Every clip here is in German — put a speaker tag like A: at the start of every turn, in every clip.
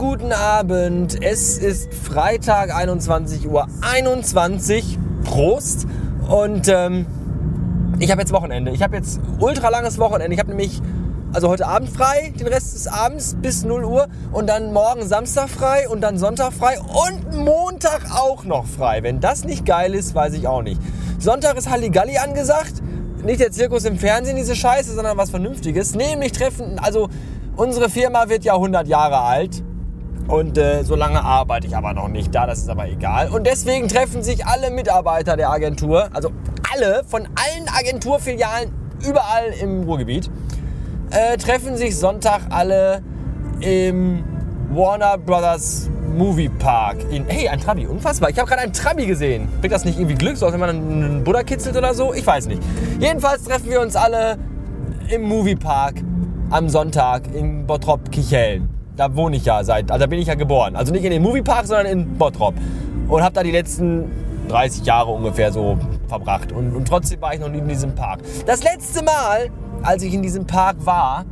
A: Abend. Es ist Freitag, 21 Uhr 21. Prost. Und ähm, ich habe jetzt Wochenende. Ich habe jetzt ultra langes Wochenende. Ich habe nämlich also heute Abend frei, den Rest des Abends bis 0 Uhr und dann morgen Samstag frei und dann Sonntag frei und Montag auch noch frei. Wenn das nicht geil ist, weiß ich auch nicht. Sonntag ist Halligalli angesagt. Nicht der Zirkus im Fernsehen, diese Scheiße, sondern was Vernünftiges. Nämlich treffen, also unsere Firma wird ja 100 Jahre alt. Und äh, so lange arbeite ich aber noch nicht da, das ist aber egal. Und deswegen treffen sich alle Mitarbeiter der Agentur, also alle von allen Agenturfilialen überall im Ruhrgebiet, äh, treffen sich Sonntag alle im Warner Brothers Movie Park in. Hey, ein Trabi, unfassbar. Ich habe gerade einen Trabi gesehen. Bringt das nicht irgendwie Glück, so als wenn man einen Buddha kitzelt oder so? Ich weiß nicht. Jedenfalls treffen wir uns alle im Movie Park am Sonntag in Bottrop Kicheln. Da wohne ich ja seit, also da bin ich ja geboren. Also nicht in den Movie Park, sondern in Bottrop. Und habe da die letzten 30 Jahre ungefähr so verbracht. Und, und trotzdem war ich noch nie in diesem Park. Das letzte Mal, als ich in diesem Park war,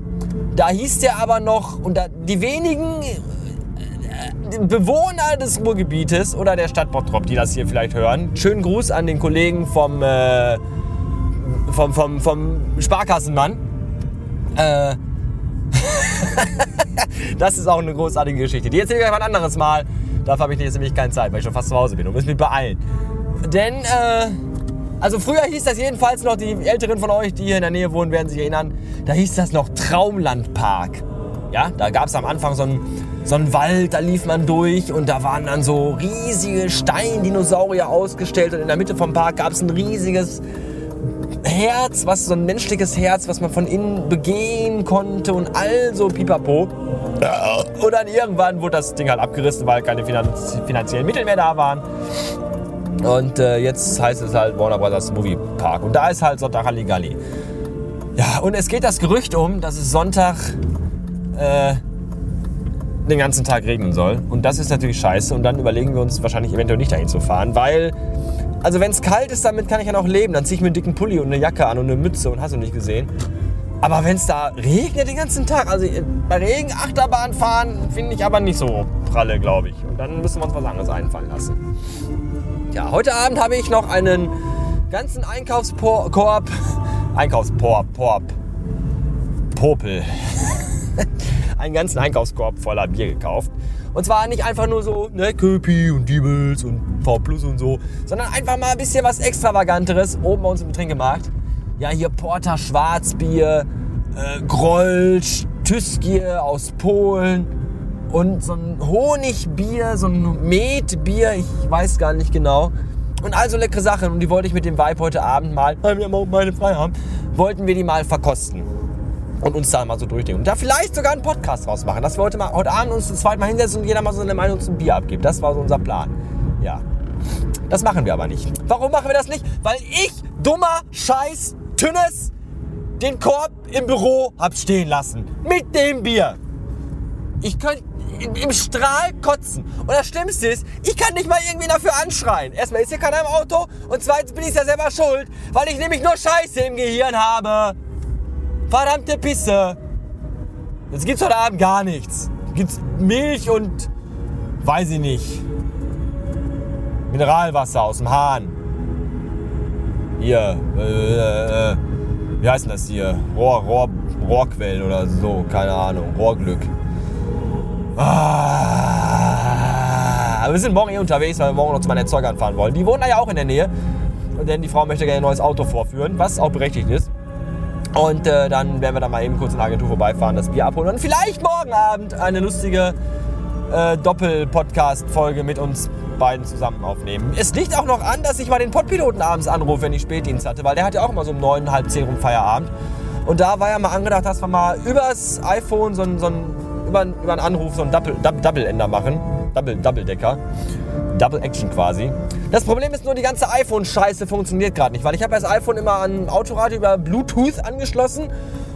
A: da hieß der aber noch, und da, die wenigen äh, Bewohner des Ruhrgebietes oder der Stadt Bottrop, die das hier vielleicht hören, schönen Gruß an den Kollegen vom, äh, vom, vom, vom Sparkassenmann. Äh, das ist auch eine großartige Geschichte. Die erzähle ich euch ein anderes Mal. Dafür habe ich jetzt nämlich keine Zeit, weil ich schon fast zu Hause bin und muss mich beeilen. Denn, äh, also früher hieß das jedenfalls noch, die Älteren von euch, die hier in der Nähe wohnen, werden sich erinnern, da hieß das noch Traumlandpark. Ja, da gab es am Anfang so einen, so einen Wald, da lief man durch und da waren dann so riesige Steindinosaurier ausgestellt und in der Mitte vom Park gab es ein riesiges Herz, was so ein menschliches Herz, was man von innen begehen konnte und all so pipapo. Und dann irgendwann wurde das Ding halt abgerissen, weil keine finanz finanziellen Mittel mehr da waren. Und äh, jetzt heißt es halt Warner Brothers Movie Park. Und da ist halt Sonntag Halligalli. Ja, und es geht das Gerücht um, dass es Sonntag äh, den ganzen Tag regnen soll. Und das ist natürlich scheiße. Und dann überlegen wir uns wahrscheinlich eventuell nicht dahin zu fahren, weil also wenn es kalt ist, damit kann ich ja noch leben. Dann ziehe ich mir einen dicken Pulli und eine Jacke an und eine Mütze und hast du nicht gesehen. Aber wenn es da regnet den ganzen Tag, also bei Regen Achterbahn fahren, finde ich aber nicht so pralle, glaube ich. Und dann müssen wir uns was anderes einfallen lassen. Ja, heute Abend habe ich noch einen ganzen Einkaufskorb, Einkaufskorb, Popel, einen ganzen Einkaufskorb voller Bier gekauft. Und zwar nicht einfach nur so, ne, Köpi und Diebels und V Plus und so, sondern einfach mal ein bisschen was Extravaganteres oben bei uns im Getränkemarkt. Ja, hier Porter Schwarzbier, äh, Grolsch, Tüskier aus Polen und so ein Honigbier, so ein Metbier, ich weiß gar nicht genau. Und also leckere Sachen und die wollte ich mit dem Vibe heute Abend mal, weil wir meine frei haben, wollten wir die mal verkosten und uns da mal so durchdenken. Und da vielleicht sogar einen Podcast draus machen, dass wir heute, mal, heute Abend uns das zweite Mal hinsetzen und jeder mal so eine Meinung zum Bier abgibt. Das war so unser Plan. Ja. Das machen wir aber nicht. Warum machen wir das nicht? Weil ich, dummer Scheiß, Tünnes, den Korb im Büro hab stehen lassen. Mit dem Bier. Ich könnte im Strahl kotzen. Und das Schlimmste ist, ich kann nicht mal irgendwie dafür anschreien. Erstmal ist hier keiner im Auto und zweitens bin ich ja selber schuld, weil ich nämlich nur Scheiße im Gehirn habe. Verdammte Pisse. Jetzt gibt's heute Abend gar nichts. Gibt's Milch und weiß ich nicht. Mineralwasser aus dem Hahn. Hier, äh, äh, wie heißt denn das hier? Rohr, Rohr, Rohrquell oder so, keine Ahnung. Rohrglück. Ah, wir sind morgen eh unterwegs, weil wir morgen noch zu meinen Erzeugern fahren wollen. Die wohnen da ja auch in der Nähe. Denn die Frau möchte gerne ein neues Auto vorführen, was auch berechtigt ist. Und äh, dann werden wir dann mal eben kurz in der Agentur vorbeifahren, das Bier abholen und vielleicht morgen Abend eine lustige äh, Doppel-Podcast-Folge mit uns beiden zusammen aufnehmen. Es liegt auch noch an, dass ich mal den Podpiloten abends anrufe, wenn ich Spätdienst hatte, weil der hat ja auch immer so um neun, halb zehn rum Feierabend. Und da war ja mal angedacht, dass wir mal übers iPhone so ein, so ein über, über einen Anruf so einen Double-Ender Double machen. Double, Double-Decker. Double Action quasi. Das Problem ist nur, die ganze iPhone-Scheiße funktioniert gerade nicht, weil ich habe das iPhone immer an Autoradio über Bluetooth angeschlossen,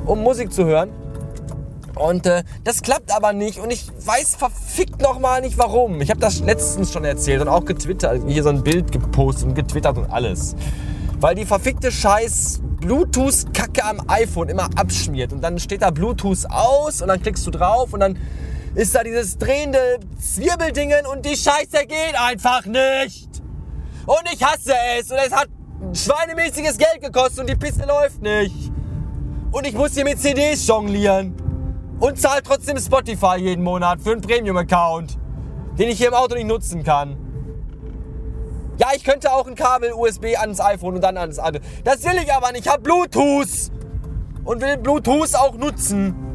A: um Musik zu hören. Und äh, das klappt aber nicht und ich weiß verfickt nochmal nicht warum. Ich habe das letztens schon erzählt und auch getwittert, hier so ein Bild gepostet und getwittert und alles. Weil die verfickte Scheiß Bluetooth-Kacke am iPhone immer abschmiert und dann steht da Bluetooth aus und dann klickst du drauf und dann ist da dieses drehende Zwirbeldingen und die Scheiße geht einfach nicht. Und ich hasse es und es hat schweinemäßiges Geld gekostet und die Piste läuft nicht. Und ich muss hier mit CDs jonglieren. Und zahle trotzdem Spotify jeden Monat für einen Premium-Account, den ich hier im Auto nicht nutzen kann. Ja, ich könnte auch ein Kabel USB ans iPhone und dann ans andere. Das will ich aber nicht. Ich habe Bluetooth. Und will Bluetooth auch nutzen.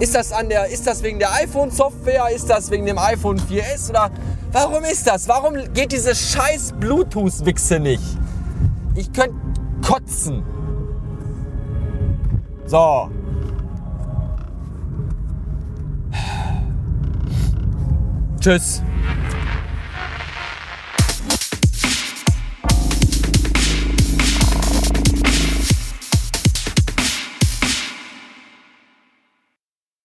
A: Ist das, an der, ist das wegen der iPhone-Software? Ist das wegen dem iPhone 4S? Oder warum ist das? Warum geht diese scheiß Bluetooth-Wichse nicht? Ich könnte kotzen. So. Tschüss.